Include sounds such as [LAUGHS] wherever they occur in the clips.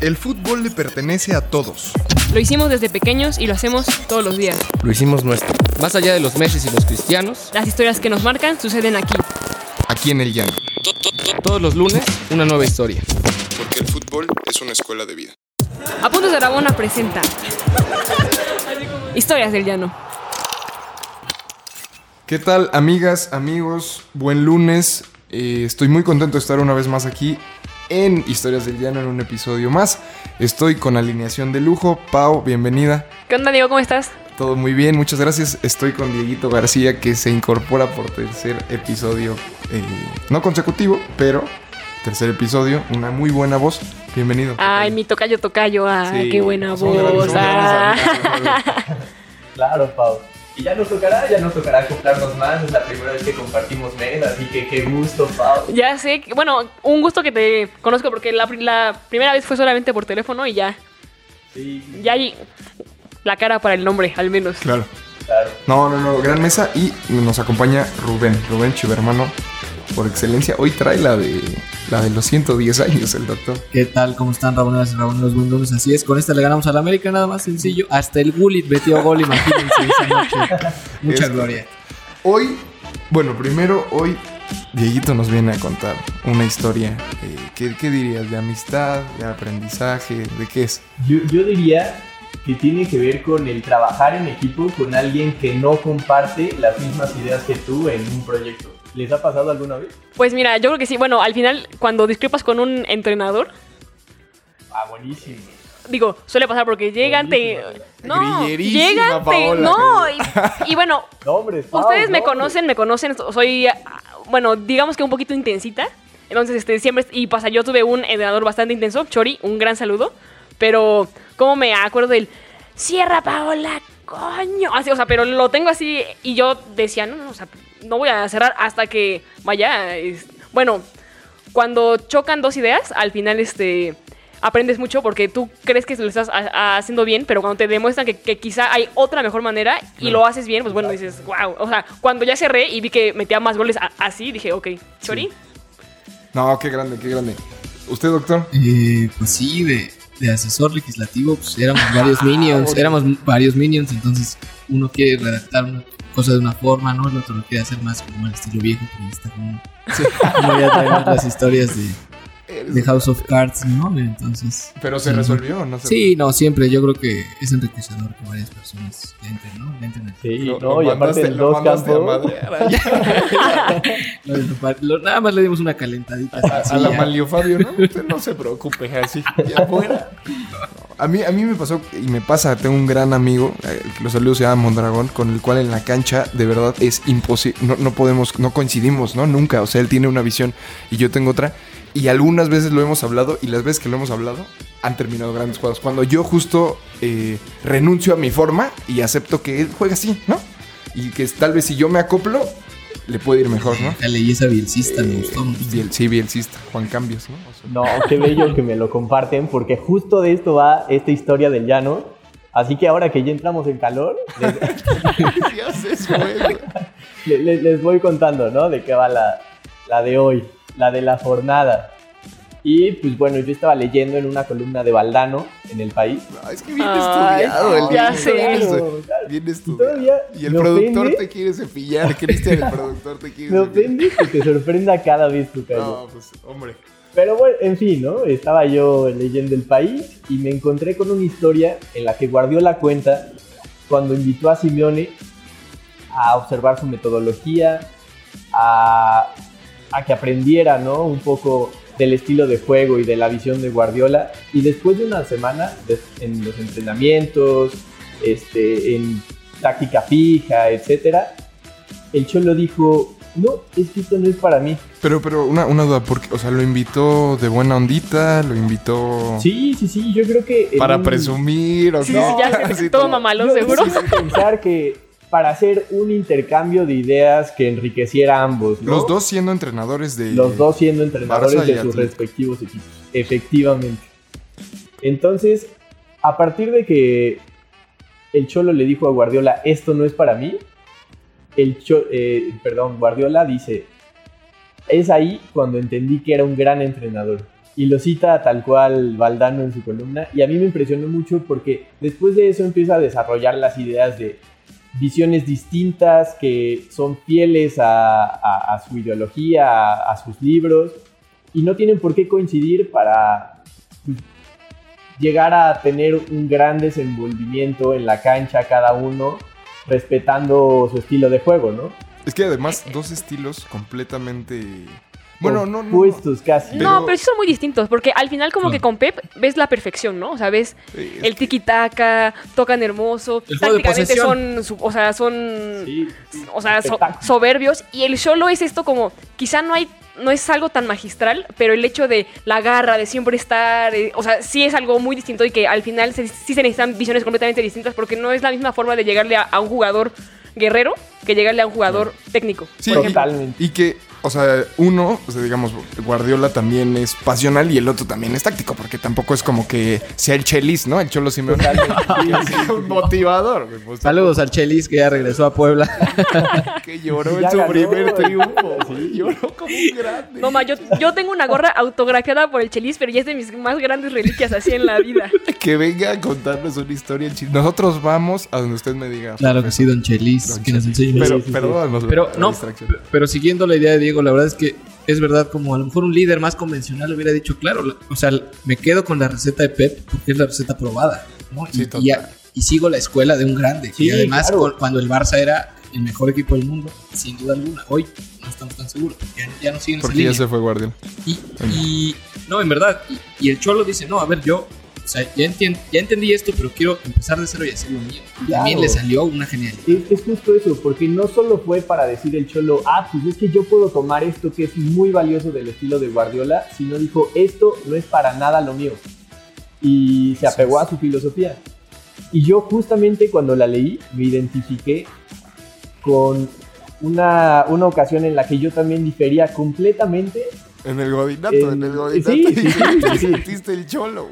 El fútbol le pertenece a todos. Lo hicimos desde pequeños y lo hacemos todos los días. Lo hicimos nuestro. Más allá de los Messi y los cristianos, Las historias que nos marcan suceden aquí. Aquí en el llano. todos los lunes, una nueva historia. Porque el fútbol es una escuela de vida. Apuntes de Aragona presenta Historias del Llano. ¿Qué tal, amigas, amigos? Buen lunes. Eh, estoy muy contento de estar una vez más aquí en Historias del Llano en un episodio más. Estoy con alineación de lujo. Pau, bienvenida. ¿Qué onda, Diego? ¿Cómo estás? Todo muy bien, muchas gracias. Estoy con Dieguito García que se incorpora por tercer episodio, eh, no consecutivo, pero tercer episodio, una muy buena voz. Bienvenido. Ay, mi tocayo, tocayo. Ay, Sí, qué buena voz. grandes Ah. [LAUGHS] [LAUGHS] Claro, Pau. Y ya nos tocará, ya nos tocará acoplarnos más. Es la primera vez que compartimos mail, así que qué gusto, Pau. Ya sé, que- bueno, un gusto que te conozco porque la, la primera vez fue solamente por teléfono y ya, Sí, ya hay la cara para el nombre, al menos. Claro. claro. No, no, no, gran mesa y nos acompaña Rubén, Rubén Chivermano, por excelencia. Hoy trae la de la de los 110 años el doctor. ¿Qué tal? ¿Cómo están, Raboneras y Raboneros Bundones? Así es, con esta le ganamos al América, nada más sencillo. Hasta el Gullit metió gol, imagínense. [LAUGHS] Mucha Es- gloria. Hoy, bueno, primero hoy Dieguito nos viene a contar una historia, eh, ¿qué, qué dirías? ¿De amistad, de aprendizaje, de qué es? Yo, yo diría que tiene que ver con el trabajar en equipo con alguien que no comparte las mismas ideas que tú en un proyecto. ¿Les ha pasado alguna vez? Pues mira, yo creo que sí. Bueno, al final, cuando discrepas con un entrenador, Ah, buenísimo. digo, suele pasar porque llegan, te. No, llegan, te. No, y, y bueno, [LAUGHS] Nombres, Pau, ustedes me nombres. conocen, me conocen, soy, bueno, digamos que un poquito intensita. Entonces, este, siempre, y pasa, yo tuve un entrenador bastante intenso, Chori, un gran saludo. Pero, ¿cómo me acuerdo del cierra Paola, coño? Así, o sea, pero lo tengo así y yo decía, no, no, o sea, no voy a cerrar hasta que, vaya, es- bueno, cuando chocan dos ideas, al final, este, aprendes mucho porque tú crees que lo estás ha- ha- haciendo bien, pero cuando te demuestran que, que quizá hay otra mejor manera y lo haces bien, pues bueno, dices, wow. O sea, cuando ya cerré y vi que metía más goles a- así, dije, ok, Chori. No, qué grande, qué grande. ¿Usted, doctor? Eh, pues sí, de, de asesor legislativo, pues éramos varios minions, éramos varios minions, entonces uno quiere redactar una cosa de una forma, ¿no? El otro lo quiere hacer más como el estilo viejo, pero está como, como ya traemos las historias de, de House of Cards, ¿no? Entonces... Pero se resolvió, ¿no? Se- Sí, no, siempre. Yo creo que es enriquecedor que varias personas le entren, ¿no? Entren Sí, Lo- no, lo y aparte mandaste- en lo dos campos. [LAUGHS] Nada más le dimos una calentadita. A, la Manlio Fabio, ¿no? [LAUGHS] Usted no se preocupe, así. Ya fuera. A mí, a mí me pasó y me pasa, tengo un gran amigo, eh, que los saludos se llama Mondragón, con el cual en la cancha de verdad es imposible, no, no podemos, no coincidimos, ¿no? Nunca, o sea, él tiene una visión y yo tengo otra. Y algunas veces lo hemos hablado y las veces que lo hemos hablado han terminado grandes juegos. Cuando yo justo eh, renuncio a mi forma y acepto que él juega así, ¿no? Y que tal vez si yo me acoplo, le puede ir mejor, ¿no? La leyesa bielcista me gustó. me gustó. Biel- sí, bielcista, Juan Cambios, ¿no? O sea, No, qué bello que me lo comparten, porque justo de esto va esta historia del llano. Así que ahora que ya entramos en calor, [LAUGHS] les, ¿Qué haces, güey? [LAUGHS] le- le- les voy contando, ¿no? De qué va la, la de hoy, la de la jornada. Y pues bueno, yo estaba leyendo en una columna de Valdano en el país. No, es que bien Ay, estudiado el ya bien sé. Bien estudiado. Todavía Y el productor ofende. te quiere cepillar, Cristian, el [LAUGHS] productor te quiere Me cepillar. ofende que te sorprenda cada vez tu calle. No, pues, hombre. Pero bueno, en fin, ¿no? Estaba yo leyendo el país y me encontré con una historia en la que Guardiola cuenta cuando invitó a Simeone a observar su metodología, a, a que aprendiera, ¿no? Un poco del estilo de juego y de la visión de Guardiola. Y después de una semana de- en los entrenamientos, este, en táctica fija, etcétera, el Cholo dijo, no, es que esto no es para mí. Pero, pero, una, una duda, porque, o sea, lo invitó de buena ondita, lo invitó Sí, sí, sí, yo creo que... para un- presumir, o Sí, qué? sí, ya [LAUGHS] Sí, todo mamalón, seguro. pensar que para hacer un intercambio de ideas que enriqueciera a ambos, ¿no? Los dos siendo entrenadores de... Los dos siendo entrenadores Barça de sus Atlético. respectivos equipos. Efectivamente. Entonces, a partir de que el Cholo le dijo a Guardiola, esto no es para mí, el Cho- eh, perdón, Guardiola dice, es ahí cuando entendí que era un gran entrenador. Y lo cita tal cual Valdano en su columna. Y a mí me impresionó mucho porque después de eso empieza a desarrollar las ideas de visiones distintas que son fieles a, su ideología, a, a sus libros. Y no tienen por qué coincidir para pues, llegar a tener un gran desenvolvimiento en la cancha cada uno, respetando su estilo de juego, ¿no? Es que además, dos estilos completamente. Bueno, no, no. Puestos casi. Pero- No, pero sí son muy distintos, porque al final como que con Pep ves la perfección, ¿no? O sea, ves el tiki-taka, tocan hermoso, posesión. son, su- o sea, son, Sí, o sea, so- soberbios, y el solo es esto como, quizá no hay, no es algo tan magistral, pero el hecho de la garra, de siempre estar, eh, o sea, sí es algo muy distinto y que al final se- sí se necesitan visiones completamente distintas, porque no es la misma forma de llegarle a, a un jugador guerrero que llegarle a un jugador técnico. Sí, por ejemplo. Totalmente. Y que, o sea, uno, o sea, digamos, Guardiola también es pasional y el otro también es táctico, porque tampoco es como que sea el Chelis, ¿no? El Cholo Simeone. [LAUGHS] Un motivador. pues, Saludos al Chelis que ya regresó a Puebla. [LAUGHS] Que lloró Ya en su ganó, primer triunfo. Sí. Lloró como un grande. No, ma, yo, yo tengo una gorra autografiada por el Chelis, pero ya es de mis más grandes reliquias así en la vida. [LAUGHS] Que venga a contarnos una historia Chile. Nosotros vamos a donde usted me diga. Claro que sí, don Chelis, Don que nos enseñe. Pero, Sí, sí, sí. perdónanos la- Pero no, pero siguiendo la idea de Diego, la verdad es que es verdad, como a lo mejor un líder más convencional hubiera dicho, claro, la- o sea, me quedo con la receta de Pep porque es la receta probada, ¿no? Sí, y, total. y ya- y sigo la escuela de un grande. Sí, y además, claro. con- cuando el Barça era el mejor equipo del mundo, sin duda alguna, hoy no estamos tan seguros, ya, ya no siguen esa Porque ya línea. se fue Guardiola. Y, y- no, en verdad, y, y el Cholo dice, no, a ver, yo, o sea, ya, entien- ya entendí esto, pero quiero empezar de cero y hacer lo mío. Y Claro. también le salió una genialidad. Es, es justo eso, porque no solo fue para decir el cholo, ah, pues es que yo puedo tomar esto que es muy valioso del estilo de Guardiola, sino dijo, esto no es para nada lo mío. Y se apegó a su filosofía. Y yo justamente cuando la leí me identifiqué con una, una ocasión en la que yo también difería completamente. En el godinato, En- en el godinato. sí, sí, sí, [LAUGHS] Te sí. sentiste el Cholo.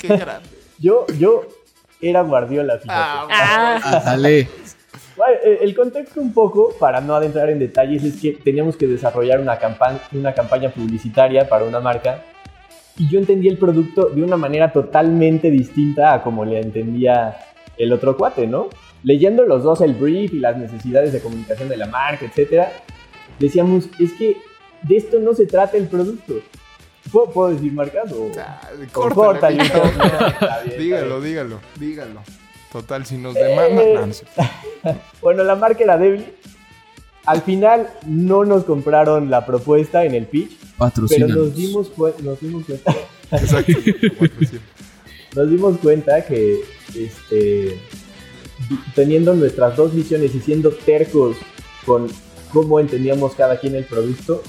Qué grande. [LAUGHS] Yo, yo era Guardiola, fíjate. Ah, Ándale. Bueno, eh, el contexto un poco, para no adentrar en detalles, es que teníamos que desarrollar una, campa- una campaña publicitaria para una marca y yo entendí el producto de una manera totalmente distinta a como le entendía el otro cuate, ¿no? Leyendo los dos el brief y las necesidades de comunicación de la marca, etcétera, decíamos, es que de esto no se trata el producto. ¿Puedo, puedo decir marcas [LAUGHS] o...? Está Dígalo, bien. dígalo, dígalo. Total, si nos Eh. demandan. no, no sé. Bueno, la marca era débil. Al final no nos compraron la propuesta en el pitch, pero nos dimos, nos dimos cuenta, [LAUGHS] [LAUGHS] nos dimos cuenta que este, teniendo nuestras dos visiones y siendo tercos con cómo entendíamos cada quien el producto,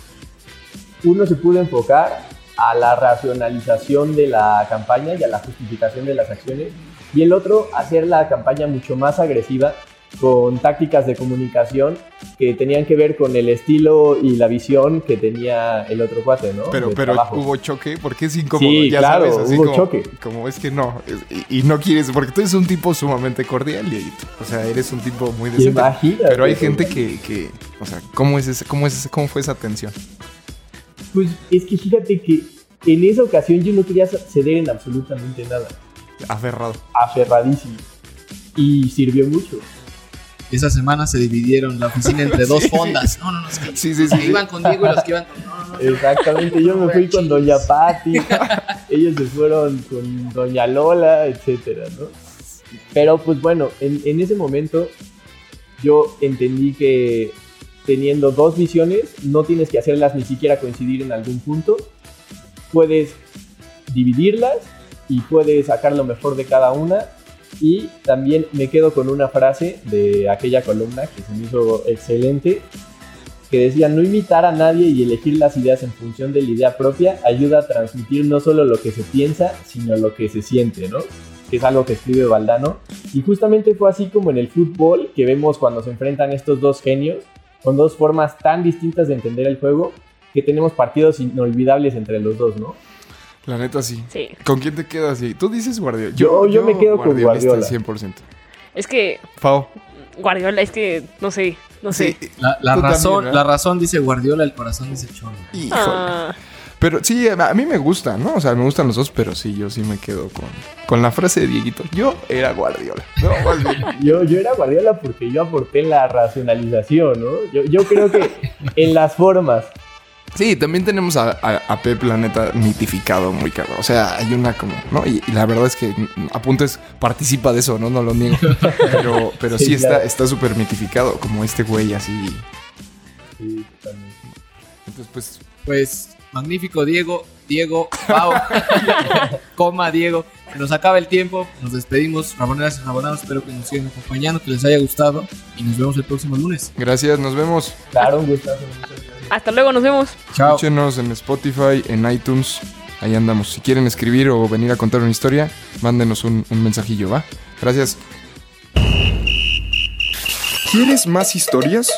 uno se pudo enfocar a la racionalización de la campaña y a la justificación de las acciones y el otro hacer la campaña mucho más agresiva con tácticas de comunicación que tenían que ver con el estilo y la visión que tenía el otro cuate, ¿no? Pero, De pero trabajo. hubo choque porque es incómodo. Sí, ya claro, sabes, así hubo como, choque. como es que no. es- y, y no quieres, porque tú eres un tipo sumamente cordial, Dieguito. O sea, eres un tipo muy decente. Imagínate, Pero hay gente que, que, o sea, ¿cómo es ese, cómo es ese- cómo fue esa tensión? Pues es que fíjate que en esa ocasión yo no quería ceder en absolutamente nada. Aferrado. Aferradísimo. Y sirvió mucho. Esa semana se dividieron la oficina entre [LAUGHS] dos fondas. No, no, no. es que Sí, sí, los sí, que sí. iban con Diego y los que iban con. No, no, no. Exactamente, yo me fui con Doña Patti, [LAUGHS] ellos se fueron con Doña Lola, etcétera, ¿no? Pero pues bueno, en, en ese momento yo entendí que teniendo dos visiones, no tienes que hacerlas ni siquiera coincidir en algún punto. Puedes dividirlas y puedes sacar lo mejor de cada una. Y también me quedo con una frase de aquella columna que se me hizo excelente, que decía, no imitar a nadie y elegir las ideas en función de la idea propia ayuda a transmitir no solo lo que se piensa, sino lo que se siente, ¿no? Que es algo que escribe Valdano. Y justamente fue así como en el fútbol que vemos cuando se enfrentan estos dos genios, con dos formas tan distintas de entender el juego, que tenemos partidos inolvidables entre los dos, ¿no? La neta sí. Sí. ¿Con quién te quedas? Tú dices Guardiola. Yo- yo me quedo con guardiolista Guardiola. 100%. Es que Fao. Guardiola, es que no sé, no sé. Sí. La, razón, la razón dice Guardiola, el corazón dice Cholo. Híjole. Ah, Pero sí, a mí me gusta, ¿no? O sea, me gustan los dos, pero sí, yo sí me quedo con, con la frase de Dieguito. Yo era Guardiola. No. [LAUGHS] Yo, yo era Guardiola porque yo aporté la racionalización, ¿no? Yo, yo creo que en las formas. Sí, también tenemos a, a, a Pep, la neta, mitificado muy cabrón. O sea, hay una como, ¿no? Y, y la verdad es que mm, Apuntes participa de eso, ¿no? No lo niego. [LAUGHS] Pero, pero sí, Sí, está claro. está súper mitificado, como este güey así. Sí, totalmente. Entonces, pues, Pues magnífico, Diego. Diego, wow. [LAUGHS] Coma, Diego. Nos acaba el tiempo. Nos despedimos. Raboneras y rabonados. Espero que nos sigan acompañando, que les haya gustado. Y nos vemos el próximo lunes. gracias, nos vemos. Claro, un gustazo. muchas gracias. Hasta luego, nos vemos. Chao. Escúchenos en Spotify, en iTunes. Ahí andamos. Si quieren escribir o venir a contar una historia, mándenos un, un mensajillo, ¿va? Gracias. ¿Quieres más historias?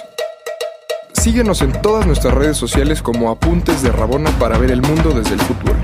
Síguenos en todas nuestras redes sociales como Apuntes de Rabona para ver el mundo desde el fútbol.